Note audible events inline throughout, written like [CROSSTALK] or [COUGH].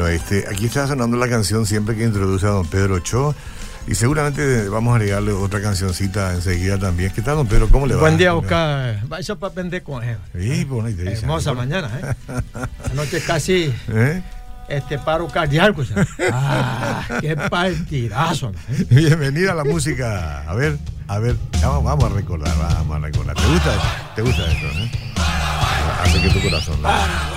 Bueno, este, aquí está sonando la canción siempre que introduce a don Pedro Ochoa. Y seguramente vamos a agregarle otra cancioncita enseguida también. ¿Qué tal, don Pedro? ¿Cómo le va? Buen día, Oscar. Vaya para vender con él. Sí, bueno, dice, Hermosa mañana, ¿eh? [LAUGHS] Anoche casi ¿Eh? este paro cardíaco. ya. Ah, [LAUGHS] qué partidazo. ¿eh? Bienvenida a la música. A ver, a ver, vamos, vamos a recordar, vamos a recordar. ¿Te gusta, te gusta esto, eh? Hace que tu corazón. ¿no?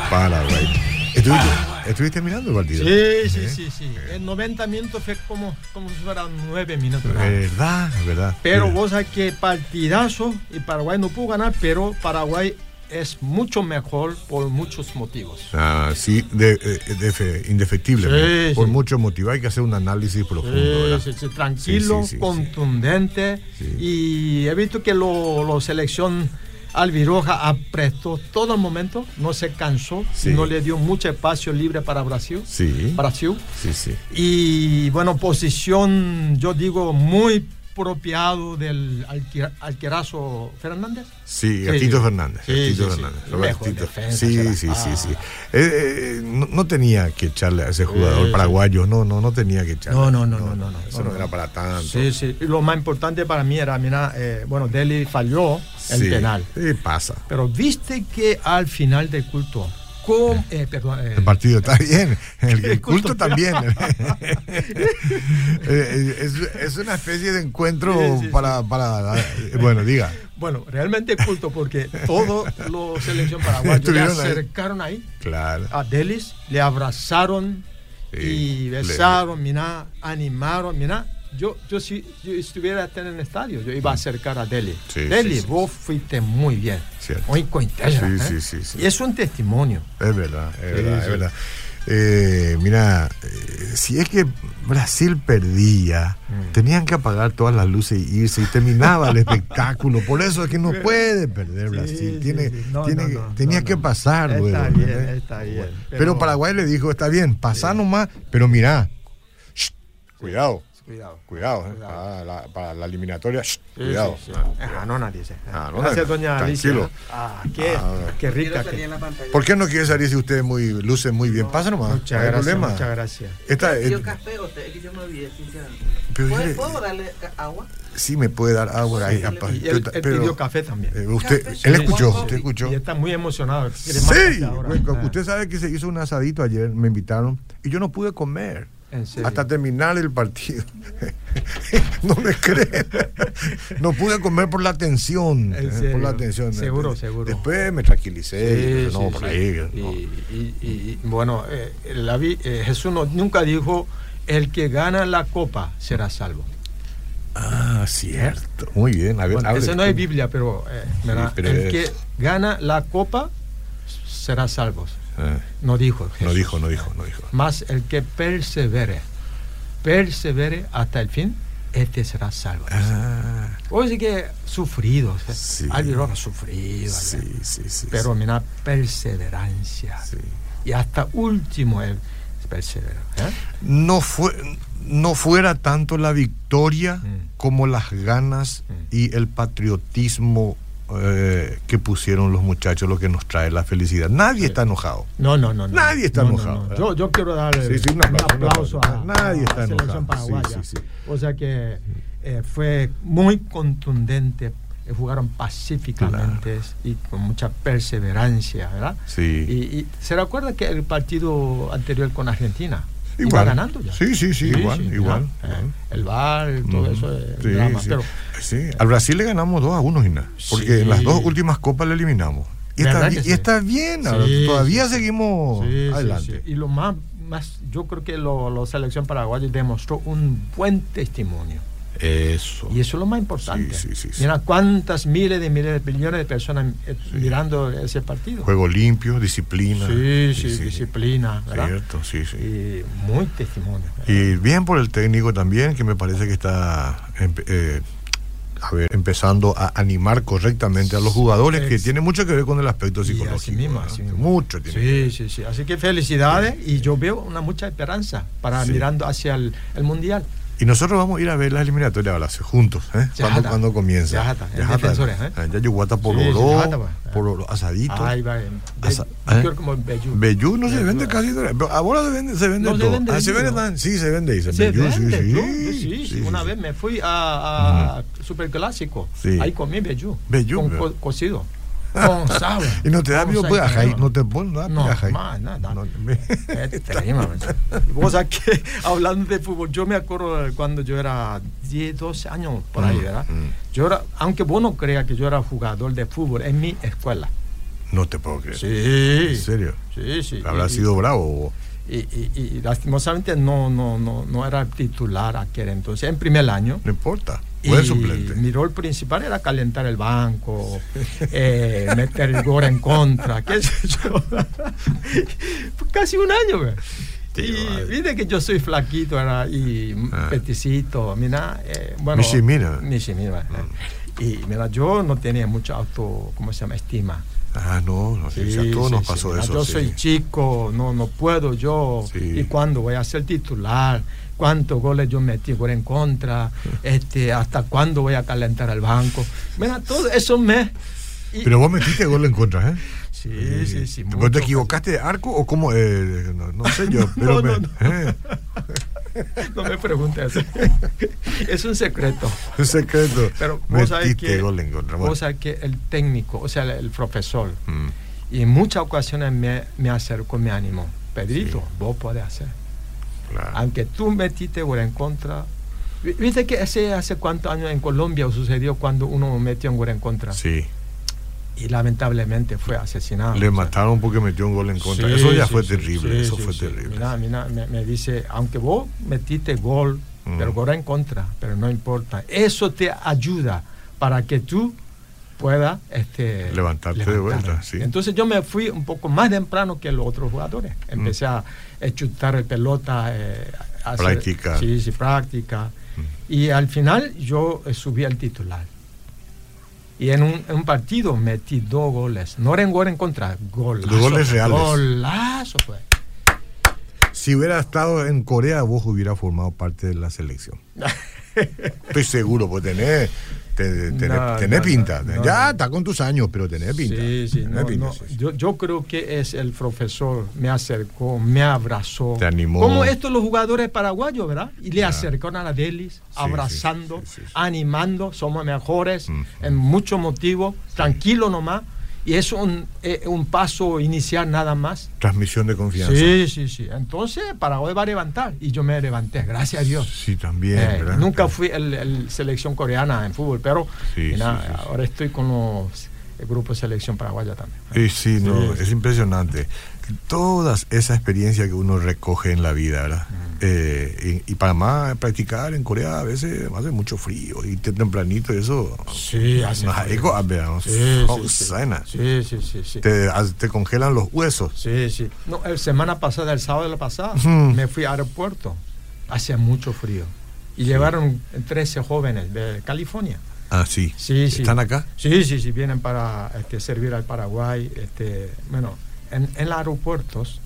Paraguay. ¿Estuviste, ¿Estuviste mirando el partido? Sí, sí, sí, sí. En 90 minutos fue como, como si fueran 9 minutos. Verdad, verdad. Pero vos sabés que partidazo y Paraguay no pudo ganar, pero Paraguay es mucho mejor por muchos motivos. Ah, sí, de, eh, de fe- indefectible. Sí, por sí. muchos motivos hay que hacer un análisis profundo. Sí, ¿verdad? sí, sí, tranquilo, contundente. Y he visto que lo, lo selección Albiroja apretó todo el momento, no se cansó, Sí. no le dio mucho espacio libre para Brasil. Sí, Brasil. sí, sí. Y bueno, posición, yo digo, muy apropiado del Alquerazo Fernández. Sí, Sí. Gatito Fernández. Sí, Gatito sí, sí. Fernández. Defensa Sí, será. sí, sí, Ah. sí. Eh, eh, no, no tenía que echarle a ese jugador Sí, paraguayo, no, no, no tenía que echarle. No, no, no, no, no, no. Eso No, era para tanto. Sí, sí. Lo más importante para mí era, mira, eh, bueno, Delhi falló el Sí, penal. Sí, pasa. Pero viste que al final del culto, con, eh, perdón, eh, El partido está bien, el, [LAUGHS] culto, culto. también. [LAUGHS] Eh, es, es una especie de encuentro Sí, sí, sí. para, para. eh, Bueno, diga. bueno, realmente culto porque todos los selección paraguayos le Estuvieron ahí. acercaron ahí Claro. a Delis, le abrazaron y le- besaron, mira, animaron, mira. Yo, yo si yo estuviera en el estadio, yo iba a acercar a Deli. Sí, sí, vos fuiste muy bien. Cierto. Muy cointegra, Sí, ¿eh? sí, sí, sí. Y es un testimonio. Es verdad, es verdad, sí. es verdad. Eh, mira, eh, si es que Brasil perdía, Mm. tenían que apagar todas las luces y irse y terminaba el [LAUGHS] espectáculo. Por eso es que no puede perder Brasil. sí, tiene, sí. No, tiene no, que- no, tenía que pasar. Está luego, bien, está bien. Pero, Paraguay le dijo, está bien, pasá nomás, pero mira, cuidado, Cuidado. cuidado, eh, Cuidado. Para, la, para la eliminatoria, shh, Sí, cuidado. sí, sí. Ah, no, nadie dice. Ah, no, Gracias, no, doña tranquilo. Alicia. Ah, qué, Ah, qué rica. que- ¿Por qué no quiere salir si usted muy, luce muy bien? Pasa nomás, Muchas no hay gracias, problema. muchas gracias. Esta, eh, Pidió café o té, que yo me olvidé, sinceramente. pero ¿Puedo, dile- ¿Puedo darle agua? sí me puede dar agua ahí. Sí, yo él, él pero, pidió café también. eh, usted, Café, él sí. escuchó, Juan usted escuchó. Y está muy emocionado. Sí, ahora. bueno, Ah, usted sabe que se hizo un asadito ayer, me invitaron y yo no pude comer. Hasta terminar el partido. [LAUGHS] no me creen. No pude comer por la tensión. ¿En eh? Por la tensión. Seguro, seguro. Después me tranquilicé. Sí, no, sí, por sí. ahí. Y, no. y- y- y, bueno, eh, la vi- eh, Jesús no- nunca dijo, el que gana la copa será salvo. Ah, cierto. Muy bien. A ver, Bueno, ese no es Biblia, pero, eh, pero el es- que gana la copa será salvo. Ah, No dijo Jesús. no dijo, no dijo, no dijo. Más el que persevere, persevere hasta el fin, este será salvo. Ah, Oye, que sufrido, Sí. Albiroja sufrido, sí, sí, sí. pero mira, perseverancia. sí. Y hasta último él perseveró. ¿eh? no fue no fuera tanto la victoria Mm. como las ganas Mm. y el patriotismo eh, que pusieron los muchachos lo que nos trae la felicidad. Nadie Sí. está enojado. No, no, no. Nadie está No, no, enojado. Yo, yo quiero darle Sí, sí, un aplauso, un aplauso. a, Nadie a está la selección paraguaya. O sea que eh, fue muy contundente. eh, jugaron pacíficamente y con mucha perseverancia, ¿verdad? Sí. Y, y se recuerda que el partido anterior con Argentina Igual. ganando ya. Sí, sí, sí, igual, ¿no? igual, Eh, igual. el VAR, todo eso es Sí, drama. sí. Pero Sí, Al Brasil le ganamos 2 a 1, Gina. Porque Sí. en las dos últimas copas le eliminamos. Y está, ¿Verdad bi- que y sí? está bien, ahora, Sí, todavía sí, sí. seguimos Sí, sí, adelante. sí. Y lo más, más yo creo que lo- la selección paraguaya demostró un buen testimonio. Eso. Y eso es lo más importante. Sí, sí, sí. Mira cuántas miles de miles de millones de personas mirando ese partido. Juego limpio, disciplina. Sí, sí, disciplina, ¿verdad? Cierto, sí, sí. Y muy testimonio. Y bien por el técnico también, que me parece que está eh, a ver, empezando a animar correctamente a los jugadores, que tiene mucho que ver con el aspecto psicológico. así mismo, ¿verdad? así mismo. Mucho tiene que ver. Sí, sí, sí. Así que felicidades y yo veo una mucha esperanza para mirando hacia el, el mundial. Y nosotros vamos a ir a ver la eliminatoria ahora, juntos, ¿eh? Ya Cuando, está. cuando comienza. Ya está, en Defensores, ¿eh? Ya yo guata por Sí, sí, ya pues. por oro asadito. Ahí va. en- Asa- ¿eh? como Bellú. Bellú no se vende eh. casi. pero Ahora se vende, se vende No se todo. vende Ah, se vende ¿no? sí, se vende. dice. Se Bellú, vende, sí, ¿no? sí, Sí, sí, Una vez me fui a, a Superclásico. Ahí comí Bellú. Bellú, Con co- cocido. Con. Y no te da pues, ajá, crema. no te pones nada, No, más, nada. No, tremendo, man. Vos sabés que hablando de fútbol, yo me acuerdo cuando yo era 10, 12 años por ahí, Mm, ¿verdad? mm. Yo era, aunque vos no creas que yo era jugador de fútbol en mi escuela. No te puedo creer. Sí. ¿En serio? Sí, sí. Habrá Y- sido bravo. vos. Y, y- y lastimosamente no, no, no, no era titular aquel entonces, en primer año. No importa. Y suplente. mi rol principal era calentar el banco, [LAUGHS] eh, meter el gol en contra, qué sé yo. [LAUGHS] Casi un año, güey. Y viste que yo soy flaquito era, y Ah. peticito, mira, eh, bueno. Mishimina. Mishimina, eh. Y mira, yo no tenía mucho auto, ¿cómo se llama? Estima. Ah, no, no Sí, a todos sí, nos sí, pasó mira, eso. Yo sí. soy chico, no, no puedo yo. Sí. ¿Y cuándo voy a ser titular? ¿Cuántos goles yo metí gol en contra? [LAUGHS] Este, ¿Hasta cuándo voy a calentar el banco? Mira, todo eso me... y- Pero vos metiste gol en contra, ¿eh? sí, sí, sí. ¿Pero mucho. te equivocaste de arco o cómo? Eh, no, no sé yo, [LAUGHS] pero No, me- no, eh, [LAUGHS] No me preguntes. es un secreto. un secreto. Pero vos sabés que, gol en contra. bueno. vos sabés que el técnico, o sea, el, el profesor, Mm, y en muchas ocasiones me, me acercó, me animó. Pedrito, Sí. vos podés hacer. Claro. aunque tú metiste gol en contra. Vi- ¿Viste que hace, hace cuántos años en Colombia sucedió cuando uno metió un gol en contra? Sí, Y lamentablemente fue asesinado. le sea, mataron porque metió un gol en contra. sí, eso ya sí, fue sí, terrible, eso fue terrible. Mira, mira, me, me dice, aunque vos metiste gol, Mm. pero gol en contra, pero no importa. Eso te ayuda para que tú puedas este, Levantarte de vuelta, sí. Entonces yo me fui un poco más temprano que los otros jugadores. Empecé a, a chutar el pelota, eh, a hacer- Práctica. Sí, sí, práctica. Mm. Y al final yo eh, subí al titular. Y en un, en un partido metí dos goles. No eran gol en contra, golazo. Dos goles reales. Golazo fue. Si hubiera estado en Corea, vos hubieras formado parte de la selección. [LAUGHS] Estoy seguro, pues tenés, te- tenés, No, tenés no, pinta. no, ya está con tus años, pero tenés pinta. Sí, sí, Tenés no, pinta, no. sí, sí. Yo, yo creo que es el profesor, me acercó, me abrazó. Te animó. Como estos los jugadores paraguayos, ¿verdad? Y le acercaron a la Delis, abrazando, animando, somos mejores, en muchos motivos, tranquilo nomás. Y es un, eh, un paso inicial nada más. Transmisión de confianza. Sí, sí, sí. Entonces Paraguay va a levantar. Y yo me levanté, gracias a Dios. Sí, también. Eh, ¿verdad? nunca fui el, el selección coreana en fútbol, pero Sí, sí, sí, ahora estoy con los el grupo de selección paraguaya también. Sí, sí, no, Sí. es impresionante. Todas esa experiencia que uno recoge en la vida, ¿verdad? Mm. Eh, y, y para más practicar en Corea a veces hace mucho frío y te- tempranito eso. Sí, hace frío. veamos, Sí, oh, sí, sí. Sí, sí, sí, sí. Te, congelan los huesos. Sí, sí. No, el semana pasada, el sábado de la pasada, me fui al aeropuerto. Hacía mucho frío. Y llevaron 13 jóvenes de California. Ah, sí. Sí, sí. ¿Están acá? Sí, sí, sí, vienen para este, servir al Paraguay. Este, bueno, en, en los aeropuertos,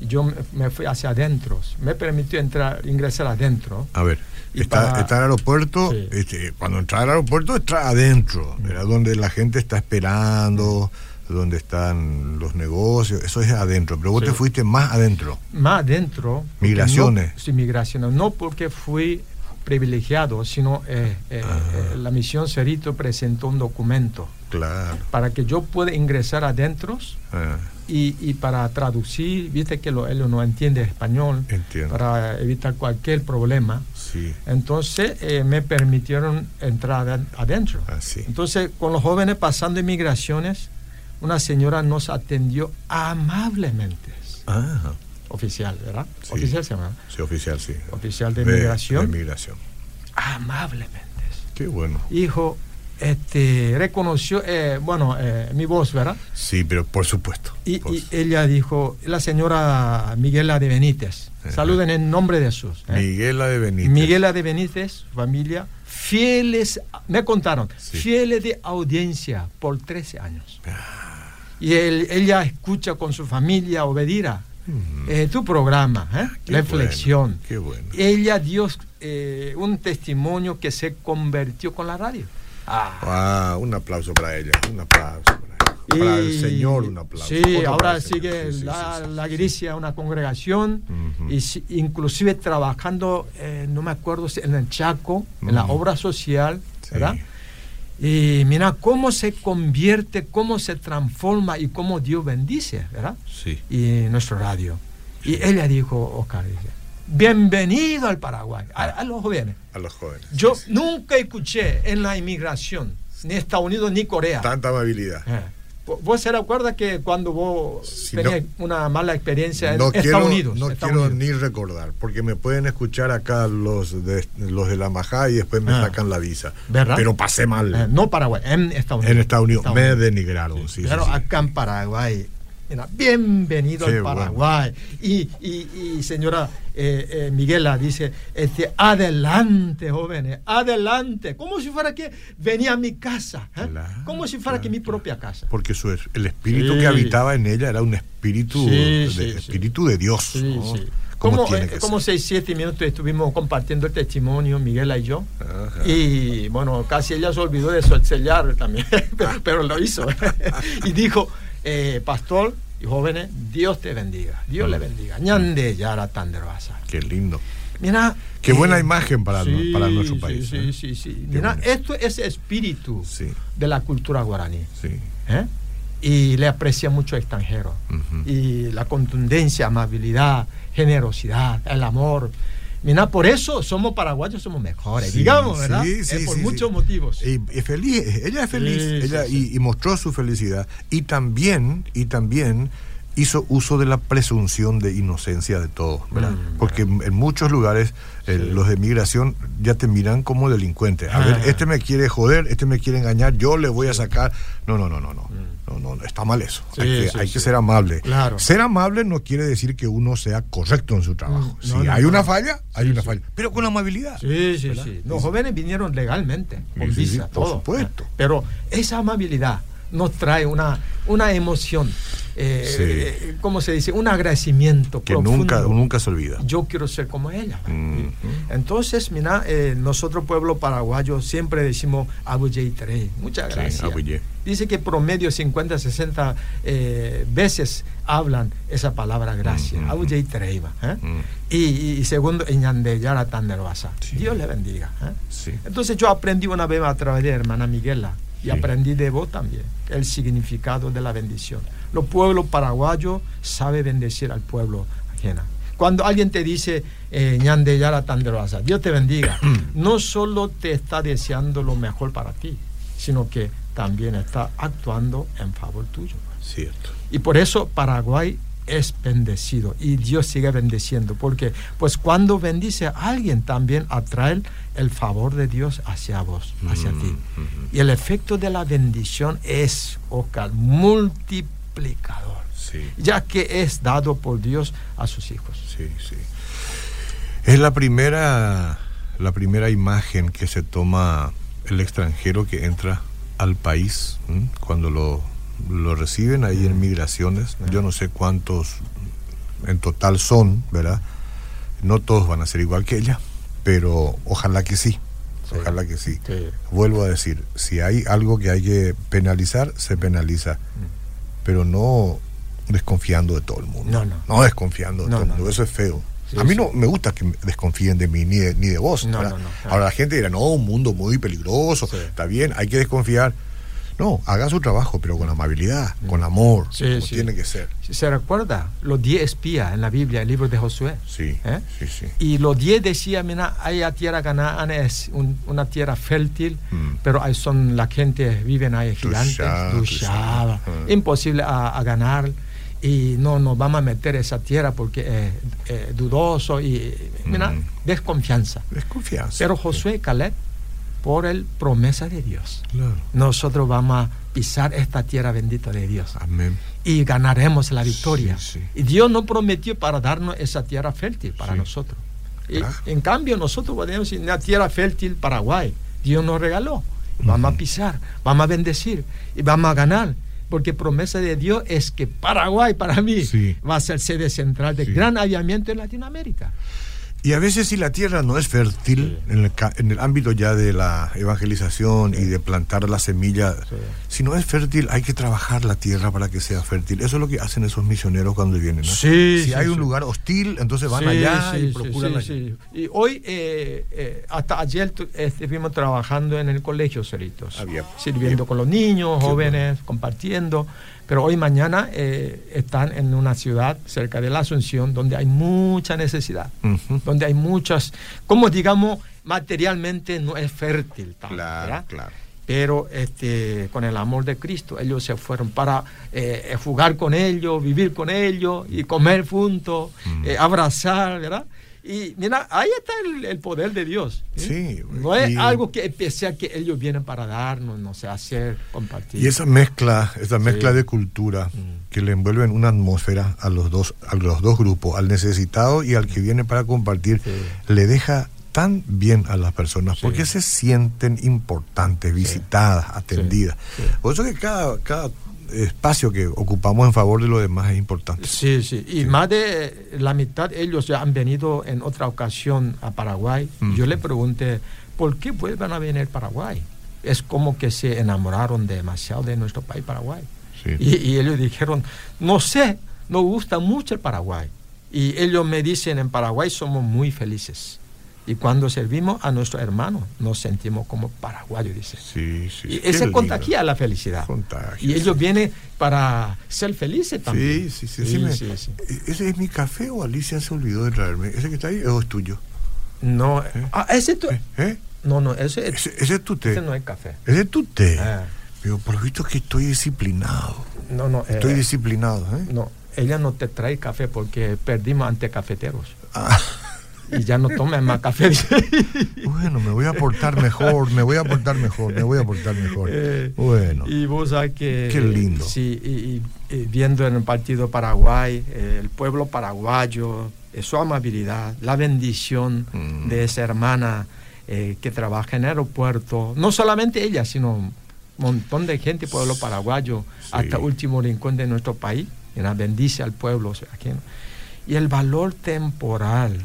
yo me, me fui hacia adentro. Me permitió entrar, ingresar adentro. A ver, está, para- está el aeropuerto, Sí. este, cuando entra al aeropuerto, entra adentro, ¿verdad? donde la gente está esperando, donde están los negocios, eso es adentro, pero vos Sí. te fuiste más adentro. Más adentro. Migraciones. No, sí, migraciones. No porque fui privilegiado, sino eh, eh, Ajá. eh, la misión Cerito presentó un documento Claro. para que yo pueda ingresar adentro Ah, y, y para traducir, viste que lo, él no entiende español, entiendo. para evitar cualquier problema. Sí, Entonces eh, me permitieron entrar aden- adentro. así. Entonces, con los jóvenes pasando inmigraciones, una señora nos atendió amablemente. Ah, Oficial, ¿verdad? Sí. Oficial se llama. sí, oficial, sí. Oficial de migración. De migración. Amablemente. Qué bueno. Hijo, este, reconoció, eh, bueno, eh, mi voz, ¿verdad? Sí, pero por supuesto. Y, ella dijo, la señora Miguela de Benítez, Ajá. saluden en nombre de Jesús. ¿eh? Miguela de Benítez. Miguela de Benítez, familia, fieles, me contaron, Sí. fieles de audiencia por 13 años. Ah. Y él- ella escucha con su familia, obedira. eh, tu programa, ¿eh? Qué Reflexión. bueno, qué bueno. Ella dio eh, un testimonio que se convirtió con la radio. Ah. Un aplauso para ella, un aplauso para ella. Para el Señor, un aplauso. Sí, ahora sigue Sí, la, sí, la iglesia, una congregación, y si- inclusive trabajando, eh, no me acuerdo si en el Chaco, en la obra social. ¿verdad? Y mira cómo se convierte, cómo se transforma y cómo Dios bendice, ¿verdad? Sí. Y nuestro radio. Y ella dijo, Oscar, dice, bienvenido al Paraguay, a, a los jóvenes. A los jóvenes. Yo sí, sí. nunca escuché en la inmigración, ni Estados Unidos ni Corea. Tanta amabilidad. Eh, ¿vo- ¿Vos se recuerda que cuando vos Si tenías no- una mala experiencia en No Estados quiero, Unidos? no Estados quiero Unidos? ni recordar, porque me pueden escuchar acá los de, los de la Majá y después me Ah. sacan la visa. ¿Verdad? Pero pasé mal. Eh, no Paraguay, en Estados Unidos. en Estados Unidos Estados me denigraron. Sí, sí. acá en Paraguay, bienvenido Qué al bueno. Paraguay. Y, y, y señora eh, eh, Miguela dice, este, adelante, jóvenes, adelante. Como si fuera que venía a mi casa. ¿eh? Claro, Como si fuera que mi claro, propia casa. Porque el espíritu Sí. que habitaba en ella era un espíritu, Sí, de, sí, sí. espíritu de Dios. ¿no? Como eh, seis, siete minutos estuvimos compartiendo el testimonio, Miguela y yo. Ajá. Y bueno, casi ella se olvidó de sellar también, [LAUGHS] pero, pero lo hizo. [LAUGHS] y dijo, eh, pastor y jóvenes, Dios te bendiga, Dios le bendiga. Ñande yara tandervasa. Qué lindo. Mira. Qué buena imagen para para nuestro país, Sí, ¿eh? sí, sí. Mira, esto es espíritu Sí, de la cultura guaraní. sí. ¿eh? Y le aprecia mucho al extranjero. Ujú. Y la contundencia, amabilidad, generosidad, el amor. Mira, por eso somos paraguayos, somos mejores, Sí, digamos, ¿verdad? sí, sí, por sí, muchos motivos. Y, y feliz, ella es feliz, ella. Y, mostró su felicidad. Y también, y también hizo uso de la presunción de inocencia de todos, ¿verdad? Mm, Porque en, muchos lugares eh, los de migración ya te miran como delincuente. A Ah. ver, este me quiere joder, este me quiere engañar, yo le voy a sacar. No, no, no, no, no. Mm. No, no, no, está mal eso. Sí, hay que, sí, hay sí. que ser amable. Claro. Ser amable no quiere decir que uno sea correcto en su trabajo. Mm, si no, hay no. una falla, hay una falla. Pero con amabilidad. Sí, sí, ¿verdad? sí. Los jóvenes vinieron legalmente, con visa, por todo. supuesto. Pero esa amabilidad nos trae una, una emoción, eh, Sí. ¿cómo se dice? Un agradecimiento Que profundo. nunca, nunca se olvida. Yo quiero ser como ella. Entonces, mira, eh, nosotros pueblo paraguayo siempre decimos Abuye Tere. Muchas gracias. Dice que promedio 50, 60 eh, veces hablan esa palabra gracias. Abuye Tere, ¿eh? Mm. Y, y segundo, Ñandeyara Tanderbasa. Sí. Dios le bendiga. Entonces yo aprendí una vez a través de hermana Miguela y Sí. aprendí de vos también el significado de la bendición. Los pueblos paraguayos saben bendecir al pueblo ajena. Cuando alguien te dice eh, Tanderbasa, Dios te bendiga, [CLEARS THROAT] no solo te está deseando lo mejor para ti, sino que también está actuando en favor tuyo. Cierto. Y por eso Paraguay es bendecido y Dios sigue bendeciendo, porque pues cuando bendice a alguien también atrae el favor de Dios hacia vos, hacia Mm, ti. mm. Y el efecto de la bendición es, Oscar, multiplicador, Sí, ya que es dado por Dios a sus hijos. sí, sí. Es la primera, la primera imagen que se toma el extranjero que entra al país ¿m? cuando lo, lo reciben ahí en migraciones. Yo no sé cuántos en total son, ¿verdad? No todos van a ser igual que ella, pero ojalá que sí. Sí. Ojalá que sí. Sí. Vuelvo a decir, si hay algo que hay que penalizar, se penaliza, pero no desconfiando de todo el mundo. No, no. No desconfiando de No, todo el mundo, no. eso es feo. Sí, a mí no me gusta que desconfíen de mí ni de, ni de vos. No, no, no, claro. Ahora la gente dirá, no, un mundo muy peligroso, Sí. está bien, hay que desconfiar. No, haga su trabajo, pero con amabilidad, con amor, Sí, como sí. tiene que ser. ¿Se recuerda? Los diez espías en la Biblia, el libro de Josué. Sí, ¿Eh? sí, sí. Y los diez decían, mira, hay a tierra Canaán es un- una tierra fértil, Mm. pero ahí son la gente viven ahí gigantes, Tushá. Ah. imposible a, a ganar y no nos vamos a meter esa tierra porque es eh, dudoso y mira, Mm. desconfianza. Desconfianza. Pero Josué y Caleb, por el promesa de Dios, Claro. nosotros vamos a pisar esta tierra bendita de Dios Amén. y ganaremos la victoria. Sí, sí. Y Dios no prometió para darnos esa tierra fértil para Sí. nosotros. Y, Claro. en cambio, nosotros podemos decir, una tierra fértil Paraguay, Dios nos regaló. Vamos a pisar, vamos a bendecir y vamos a ganar. porque promesa de Dios es que Paraguay para mí va a ser sede central de gran aviamiento en Latinoamérica. Y a veces si la tierra no es fértil en, el, en el ámbito ya de la evangelización y de plantar la semilla, Sí. si no es fértil hay que trabajar la tierra para que sea fértil. Eso es lo que hacen esos misioneros cuando vienen. si hay un lugar hostil, entonces van allá y procuran. Y hoy, eh, eh, hasta ayer tu- estuvimos trabajando en el colegio Cerritos, Ah, bien. sirviendo con los niños, jóvenes, compartiendo. Pero hoy mañana eh, están en una ciudad cerca de la Asunción donde hay mucha necesidad, donde hay muchas, como digamos, materialmente no es fértil. tanto, Claro, claro. pero este, con el amor de Cristo ellos se fueron para eh, jugar con ellos, vivir con ellos y comer juntos, eh, abrazar, ¿verdad? Y mira, ahí está el, el poder de Dios. ¿eh? Sí, No es y- algo que especial que ellos vienen para darnos, no sé, hacer, compartir. Y esa mezcla, esa mezcla Sí. de cultura Mm. que le envuelve en una atmósfera a los dos, a los dos grupos, al necesitado y al que viene para compartir, Sí. le deja tan bien a las personas Sí. porque se sienten importantes, visitadas, atendidas. Por eso que cada, cada espacio que ocupamos en favor de los demás es importante. Sí, sí. Y más de la mitad ellos ya han venido en otra ocasión a Paraguay. Mm. Yo le pregunté, ¿por qué vuelven a venir a Paraguay? Es como que se enamoraron demasiado de nuestro país, Paraguay. Sí. Y, y ellos dijeron, no sé, nos gusta mucho el Paraguay. Y ellos me dicen, en Paraguay somos muy felices. Y cuando servimos a nuestros hermanos, nos sentimos como paraguayos, dice. Sí, sí, Y ese contagia la felicidad. Contagia, y ellos sí. vienen para ser felices también. Sí, sí, sí. sí me- sí, sí. ¿Ese es mi café o Alicia se olvidó de traerme? ¿Ese que está ahí o es tuyo? No, ah, ese tu- ¿Eh? ¿Eh? no, no, ese, Ese, ese es tu té. ese no es café. Ese es tu té. Ah, Pero por lo visto que estoy disciplinado. no, no, eh, Estoy disciplinado, ¿eh? no, ella no te trae café porque perdimos ante cafeteros Ah, y ya no tomen más café. [LAUGHS] bueno, me voy a portar mejor, me voy a portar mejor, me voy a portar mejor. Eh, Bueno. Y vos sabes que... Qué lindo. Sí, y, viendo en el partido Paraguay, eh, el pueblo paraguayo, eh, su amabilidad, la bendición Mm. de esa hermana eh, que trabaja en el aeropuerto, no solamente ella, sino un montón de gente, pueblo paraguayo, Sí. hasta último rincón de nuestro país, y bendice al pueblo. o sea, aquí, ¿no? Y el valor temporal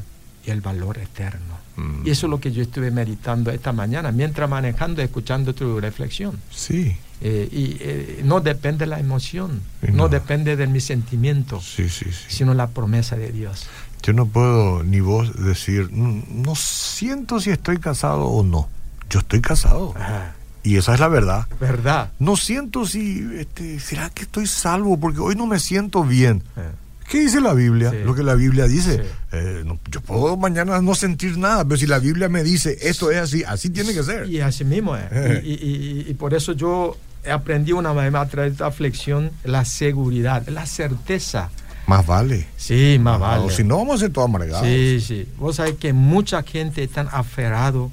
y el valor eterno. Mm. Y eso es lo que yo estuve meditando esta mañana, mientras manejando, escuchando tu reflexión. Sí, Eh, y eh, no depende de la emoción, no. no. depende de mis sentimientos, sí, sí, sí. sino la promesa de Dios. Yo no puedo ni vos decir, "Mm, no siento si estoy casado o no. Yo estoy casado. Ah, Y esa es la verdad. ¿Verdad? No siento si, este, ¿será que estoy salvo? Porque hoy no me siento bien. Eh, ¿Qué dice la Biblia? Sí. Lo que la Biblia dice. Sí. Eh, no, yo puedo mañana no sentir nada, pero si la Biblia me dice esto es así, así tiene que ser. Y así mismo es. Eh. [LAUGHS] Y, y- y- y por eso yo aprendí una vez más a través de esta aflicción la seguridad, la certeza. Más vale. Sí, más Ah, vale. si no, vamos a ser todos amargados. Sí, sí. Vos sabés que mucha gente está aferrado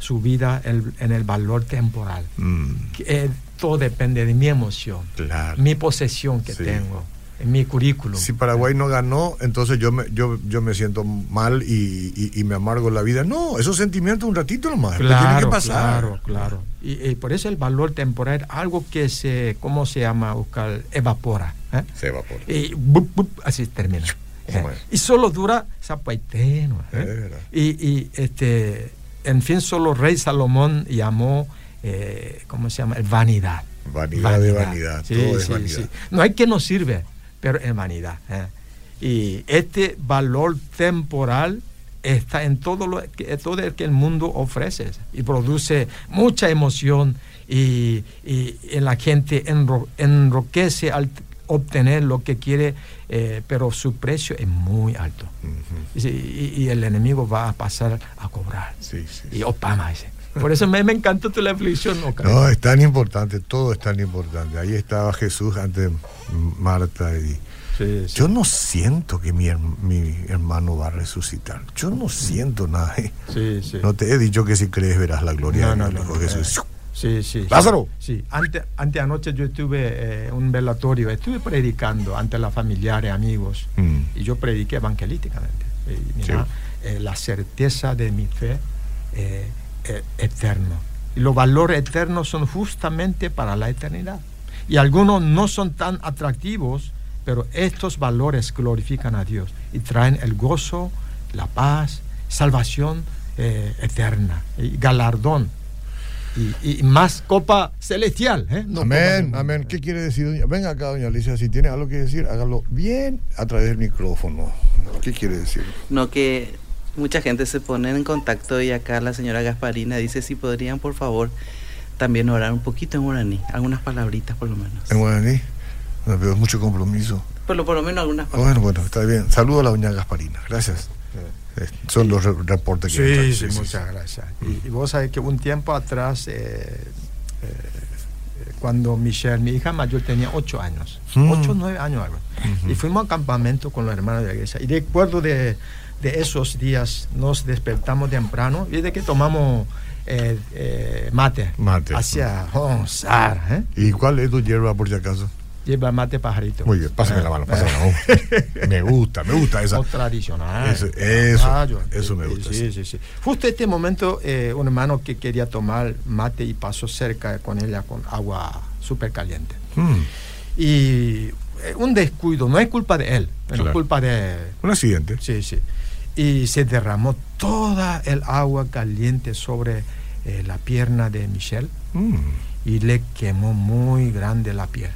su vida el- en el valor temporal. Mm, Que, eh, todo depende de mi emoción, claro. mi posesión que Sí. tengo, en mi currículum. Si Paraguay no ganó, entonces yo me, yo, yo me siento mal y, y- y me amargo la vida. No, esos sentimientos un ratito nomás. Claro, tiene que pasar. claro, claro. Y, y por eso el valor temporal, algo que se, ¿cómo se llama, Oscar? Evapora. ¿eh? Se evapora. Y bup, bup, así termina. Eh. Y solo dura zapaiteno. Verdad. Y, y, este, en fin, solo Rey Salomón llamó, eh, ¿cómo se llama? Vanidad. Vanidad de vanidad, Sí, todo es sí, vanidad. sí. No hay que nos sirve, pero es vanidad. ¿eh? Y este valor temporal está en todo lo que, todo el que el mundo ofrece y produce mucha emoción y, y en la gente enro- enroquece al obtener lo que quiere, eh, pero su precio es muy alto. Y, y- y el enemigo va a pasar a cobrar. Sí, sí. Y Obama dice. Por eso me, me encantó tu reflexión, Oscar. No, es tan importante, todo es tan importante. Ahí estaba Jesús ante Marta y Sí, sí. yo no siento que mi, mi hermano va a resucitar. Yo no siento nada. ¿eh? Sí. No te he dicho que si crees verás la gloria No, de no, no, no, Jesús. Sí, sí. Lázaro. Sí, ante, ante anoche yo estuve en un velatorio, estuve predicando ante los familiares, amigos, Mm. y yo prediqué evangelísticamente. Y mira, eh, la certeza de mi fe eh, eh, eterno. Y los valores eternos son justamente para la eternidad. Y algunos no son tan atractivos, pero estos valores glorifican a Dios y traen el gozo, la paz, salvación eh, eterna y galardón. Y, y más copa celestial. ¿eh? No amén, copa- amén. ¿Qué quiere decir, doña? Venga acá, doña Alicia, si tiene algo que decir, hágalo bien a través del micrófono. ¿Qué quiere decir? No, que mucha gente se pone en contacto y acá la señora Gasparina dice si podrían por favor también orar un poquito en guaraní, algunas palabritas por lo menos. En guaraní, no veo mucho compromiso. Por lo, por lo menos algunas Ah, palabras. Bueno, bueno, está bien. Saludo a la doña Gasparina. Gracias. Eh, Son los re- reportes que Sí, sí, muchas gracias. Y, y vos sabés que un tiempo atrás, eh, eh, cuando Michelle, mi hija mayor, tenía ocho años, Mm. ocho, nueve años algo. Y fuimos al campamento con los hermanos de la iglesia. Y recuerdo de, de esos días, nos despertamos temprano y de que tomamos eh, eh, mate. Mate. Hacia onzar, ¿eh? ¿Y cuál es tu hierba, por si acaso? Lleva mate pajarito. Muy bien, pásame la mano, pásame la mano. [LAUGHS] Me gusta, me gusta esa. O tradicional. Eso- eso, me gusta, Sí, sí, sí. Justo este momento, eh, un hermano que quería tomar mate y pasó cerca con ella con agua súper caliente. Mm, Y eh, un descuido, no es culpa de él, pero Claro. es culpa de... un accidente. Sí, sí. Y se derramó toda el agua caliente sobre eh, la pierna de Michelle Mm, y le quemó muy grande la piel.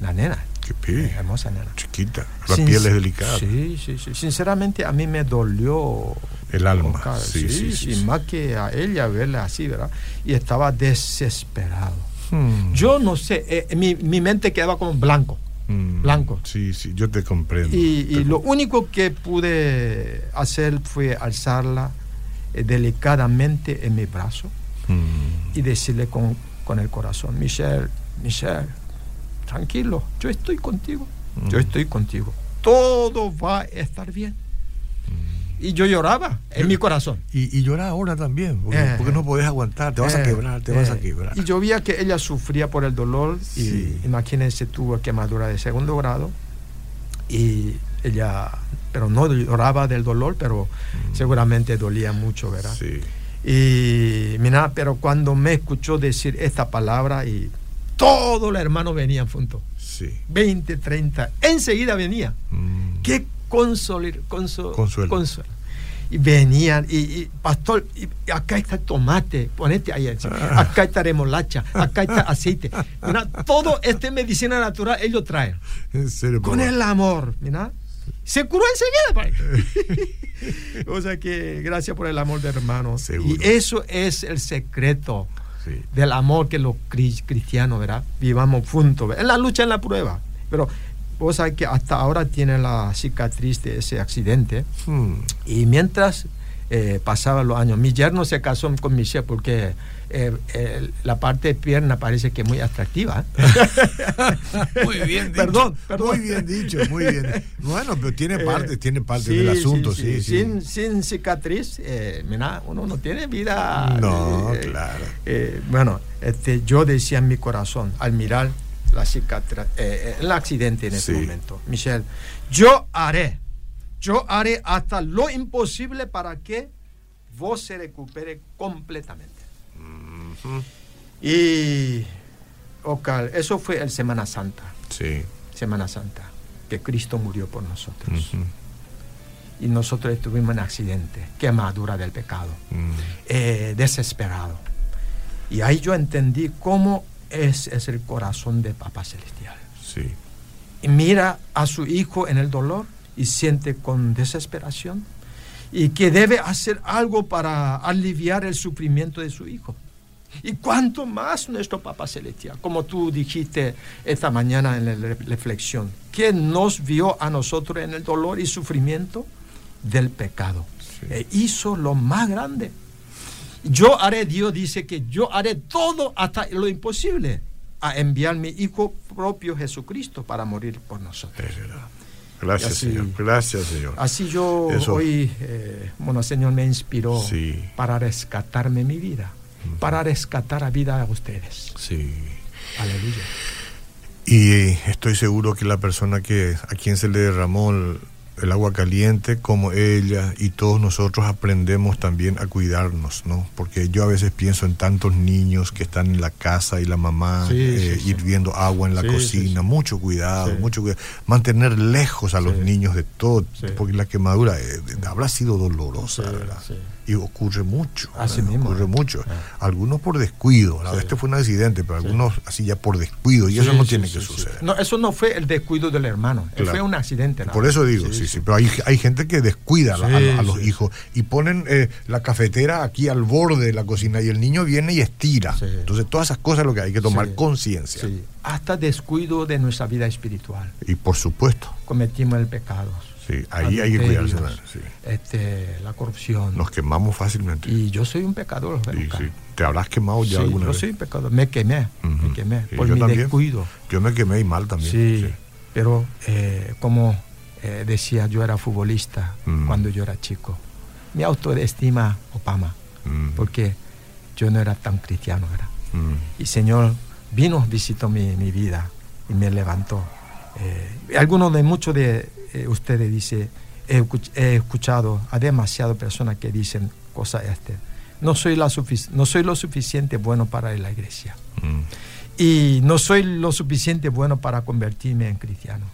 La nena, qué pi, hermosa nena. chiquita. La Sin- piel es delicada. Sí, sí, sí. Sinceramente a mí me dolió. El alma. Oscar. Sí, sí, sí, sí. Más que a ella verla así, ¿verdad? Y estaba desesperado. Mm, Yo no sé, eh, mi, mi mente quedaba como blanco. mm, blanco. Sí, sí, yo te comprendo. Y, Te y lo único que pude hacer fue alzarla eh, delicadamente en mi brazo Mm, y decirle con, con el corazón, Michelle, Michelle, tranquilo, yo estoy contigo, yo Mm. estoy contigo, todo va a estar bien. Y yo lloraba en Yo- mi corazón. Y, y llora ahora también, porque, Eh. porque no podés aguantar, te vas a Eh, quebrar, te vas a eh, quebrar. Y yo veía que ella sufría por el dolor y Sí. imagínense tuvo quemadura de segundo grado y ella, pero no lloraba del dolor, pero seguramente dolía mucho, ¿verdad? Mm. Sí. Y mira, pero cuando me escuchó decir esta palabra y todos los hermanos venían juntos, Sí. 20, 30, enseguida venía. Mm. Qué consolir, conso- Consuelo. consuelo. Y venían, y, y, pastor, y acá está tomate, ponete ahí. Ah. acá está remolacha, acá está aceite. Mira, todo este medicina natural ellos traen. En serio, Con el amor, mira. Se curó enseguida. padre. [LAUGHS] [LAUGHS] o sea que gracias por el amor de hermano. Seguro. Y eso es el secreto Sí. del amor que los cri- cristianos, ¿verdad? Vivamos juntos, ¿verdad? en la lucha, en la prueba. Pero vos sabés que hasta ahora tiene la cicatriz de ese accidente. Mm. Y mientras eh, pasaban los años, mi yerno se casó con Michelle porque eh, eh, la parte de pierna parece que es muy atractiva. ¿eh? [LAUGHS] Muy bien dicho. Perdón, perdón. Muy bien dicho, muy bien. Bueno, pero tiene parte, tiene parte sí, del asunto, sí, sí. Sin, sin cicatriz, mira, uno no tiene vida. No, claro. bueno, este, yo decía en mi corazón, al mirar la cicatriz, el accidente en ese momento, Michelle, yo haré, yo haré hasta lo imposible para que vos se recupere completamente. Y, Oscar, eso fue el Semana Santa, Sí. Semana Santa, que Cristo murió por nosotros. Y nosotros estuvimos en accidente, quemadura del pecado, Mm. eh, desesperado. Y ahí yo entendí cómo es, es el corazón de Papá Celestial. Sí. Y mira a su hijo en el dolor y siente con desesperación y que debe hacer algo para aliviar el sufrimiento de su hijo. Y cuánto más nuestro Papá Celestial, como tú dijiste esta mañana en la re- reflexión, que nos vio a nosotros en el dolor y sufrimiento del pecado. Sí. E hizo lo más grande. Yo haré, Dios dice que yo haré todo hasta lo imposible a enviar mi Hijo propio Jesucristo para morir por nosotros. Es verdad. Gracias, así- Señor. Gracias, Señor. Así yo Eso- hoy, eh, bueno, Señor me inspiró Sí. para rescatarme mi vida, para rescatar a vida a ustedes. Sí. Aleluya. Y eh, estoy seguro que la persona que a quien se le derramó el, el agua caliente como ella y todos nosotros aprendemos también a cuidarnos, ¿no? Porque yo a veces pienso en tantos niños que están en la casa y la mamá Sí, eh, sí, sí. hirviendo agua en la cocina, mucho cuidado, mucho cuidado, mantener lejos a los niños de todo, porque la quemadura eh, habrá sido dolorosa, Sí, ¿verdad? Y ocurre mucho, Así ¿verdad? mismo. ocurre mucho. Ah. Algunos por descuido, la Sí. este fue un accidente, pero algunos así ya por descuido, y eso no tiene que suceder. No, eso no fue el descuido del hermano, Claro. fue un accidente. Por eso digo, sí, sí, pero hay, hay gente que descuida a, los- hijos y ponen eh, la cafetera aquí al borde de la cocina y el niño viene y estira. Entonces todas esas cosas es lo que hay que tomar conciencia. Sí, hasta descuido de nuestra vida espiritual. Y por supuesto, Cometimos el pecado. Sí, ahí hay que cuidarse. más, sí. este, la corrupción. Nos quemamos fácilmente. Y yo soy un pecador. Sí. ¿Te habrás quemado ya alguna yo vez? soy un pecador. Me quemé, me quemé por yo mi también. descuido. Yo me quemé y mal también. Sí, sí. pero eh, como eh, decía, yo era futbolista cuando yo era chico. Mi autoestima, Obama, Mm, porque yo no era tan cristiano. ¿verdad? mm, Y Señor vino, visitó mi, mi vida y me levantó. Eh, algunos de muchos de eh, ustedes dice, he, escuch- he escuchado a demasiadas personas que dicen cosas este. No soy, la no soy lo suficiente bueno para la iglesia. mm. Y no soy lo suficiente bueno para convertirme en cristiano.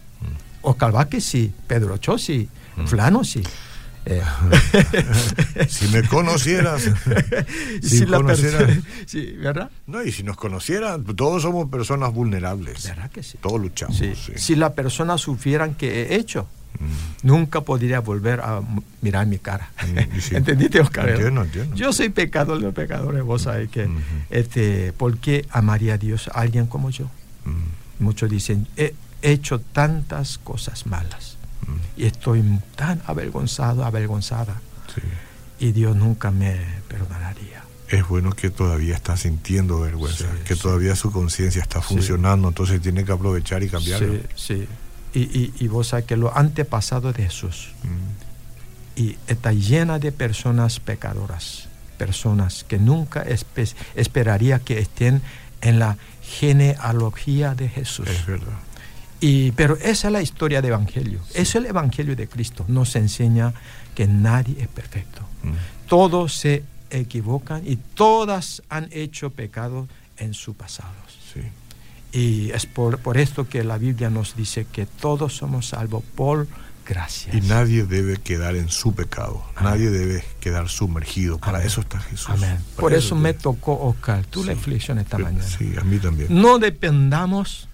Oscar Vázquez sí, Pedro Cho sí, Mm. Fulano sí. Eh, Si me conocieras, [LAUGHS] si si la conocieras- sí, ¿verdad? no, y si nos conocieran, todos somos personas vulnerables. ¿Verdad que sí? Todos luchamos. Sí. sí. Si las personas supieran que he hecho, Mm. nunca podría volver a mirar mi cara. Mm. [LAUGHS] ¿Entendiste, Oscar? Entiendo, entiendo. Yo soy pecador de pecadores, vos sabés que, Ujú. este, ¿por qué amaría a Dios a alguien como yo? Mm, Muchos dicen, he hecho tantas cosas malas mm, y estoy tan avergonzado, avergonzada, sí. y Dios nunca me perdonaría. Es bueno que todavía está sintiendo vergüenza, Sí, que sí. todavía su conciencia está funcionando, entonces tiene que aprovechar y cambiarlo. Sí, sí. Y, y, y vos sabés que lo antepasado de Jesús Mm, y está llena de personas pecadoras, personas que nunca espe- esperaría que estén en la genealogía de Jesús. es verdad. Y, pero esa es la historia del Evangelio, ese es el Evangelio de Cristo, nos enseña que nadie es perfecto, Mm, todos se equivocan y todas han hecho pecado en su pasado. sí. Y es por, por esto que la Biblia nos dice que todos somos salvos por gracia. Y nadie debe quedar en su pecado, Amén. nadie debe quedar sumergido. Para Amén. eso está Jesús. Amén. Por eso me tocó, Oscar, tu Sí. reflexión esta mañana. Sí, a mí también. No dependamos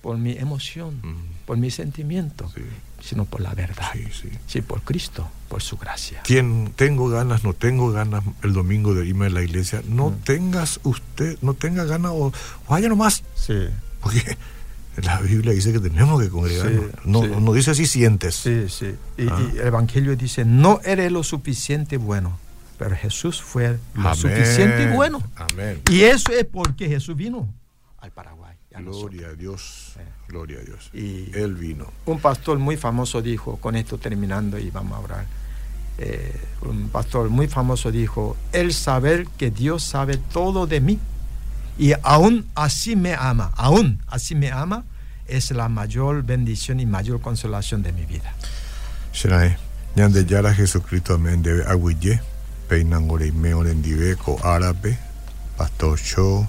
por mi emoción, Mm, por mi sentimiento, sí, sino por la verdad. sí, sí. Sí, por Cristo, por su gracia. Tien- tengo ganas, no tengo ganas el domingo de irme a la iglesia. No Mm. tengas usted, no tenga ganas o vaya nomás. Sí, Porque la Biblia dice que tenemos que congregarnos. Sí, no, sí. no dice si sientes. sí, sí. Y, Ah. y el Evangelio dice, no eres lo suficiente bueno, pero Jesús fue lo Amén. suficiente bueno. Amén. Y eso es porque Jesús vino al Paraguay. A nosotros. Gloria a Dios. Eh. Gloria a Dios. Y- Él vino. Un pastor muy famoso dijo, con esto terminando y vamos a orar, eh, un pastor muy famoso dijo, el saber que Dios sabe todo de mí y aún así me ama, aún así me ama, es la mayor bendición y mayor consolación de mi vida. Shirae. Ñande yara Jesucristo amén debe aguille. Peinan ore me orendive ko árabe. Pastor Cho.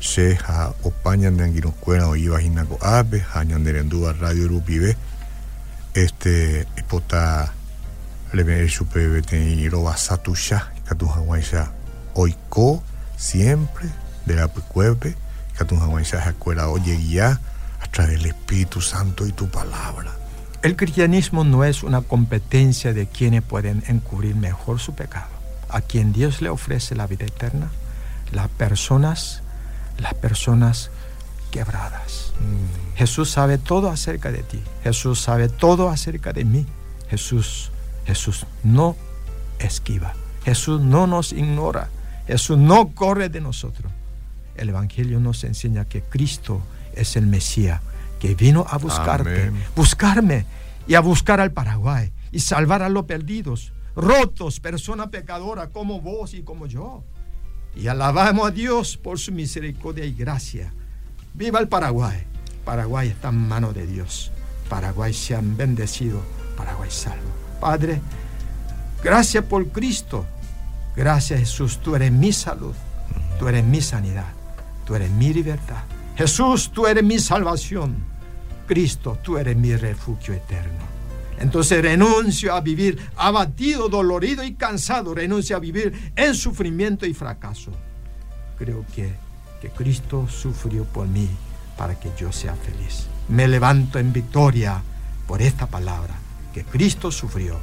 Se ha opañan de anguino cuera o iba ko abe. Hañan de rendúa radio rupive. Este ipota lebe supe bete y roba satusha. Katu hawaisha oiko siempre de la cueve. Katu hawaisha hakuera oye guía a través del Espíritu Santo y tu palabra. El cristianismo no es una competencia de quienes pueden encubrir mejor su pecado. A quien Dios le ofrece la vida eterna, las personas, las personas quebradas. Jesús sabe todo acerca de ti. Jesús sabe todo acerca de mí. Jesús, Jesús no esquiva. Jesús no nos ignora. Jesús no corre de nosotros. El Evangelio nos enseña que Cristo es el Mesías que vino a buscarte, Amén. buscarme y a buscar al Paraguay y salvar a los perdidos, rotos, personas pecadoras como vos y como yo. Y alabamos a Dios por su misericordia y gracia. Viva el Paraguay. Paraguay está en manos de Dios. Paraguay se han bendecido Paraguay salvo. Padre, gracias por Cristo. Gracias Jesús, tú eres mi salud, tú eres mi sanidad, tú eres mi libertad. Jesús, tú eres mi salvación. Cristo, tú eres mi refugio eterno. Entonces renuncio a vivir abatido, dolorido y cansado. Renuncio a vivir en sufrimiento y fracaso. Creo que, que Cristo sufrió por mí para que yo sea feliz. Me levanto en victoria por esta palabra, que Cristo sufrió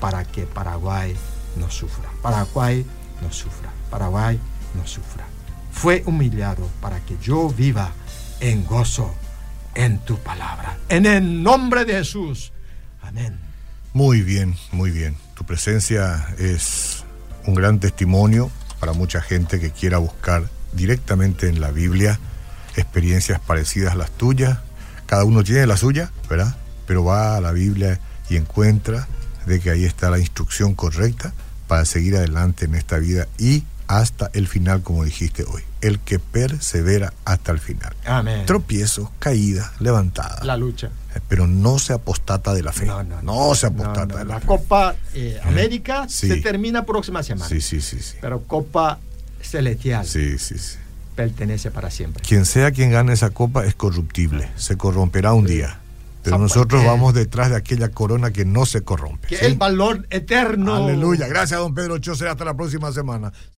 para que Paraguay no sufra. Paraguay no sufra. Paraguay no sufra. Fue humillado para que yo viva en gozo en tu palabra. En el nombre de Jesús. Muy bien, muy bien. Tu presencia es un gran testimonio para mucha gente que quiera buscar directamente en la Biblia experiencias parecidas a las tuyas. Cada uno tiene la suya, ¿verdad? Pero va a la Biblia y encuentra de que ahí está la instrucción correcta para seguir adelante en esta vida y hasta el final, como dijiste hoy. El que persevera hasta el final. Amén. Tropiezos, caídas, levantadas. La lucha. Pero no se apostata de la fe. No, no, no se apostata No, no. de la, La fe. Copa eh, América Sí. se termina próxima semana. Sí, sí, sí, sí. Pero Copa Celestial Sí, sí, sí. pertenece para siempre. Quien sea quien gane esa copa es corruptible, se corromperá un día. Pero nosotros vamos detrás de aquella corona que no se corrompe. Que ¿sí? el valor eterno. Aleluya. Gracias, don Pedro Choce. Hasta la próxima semana.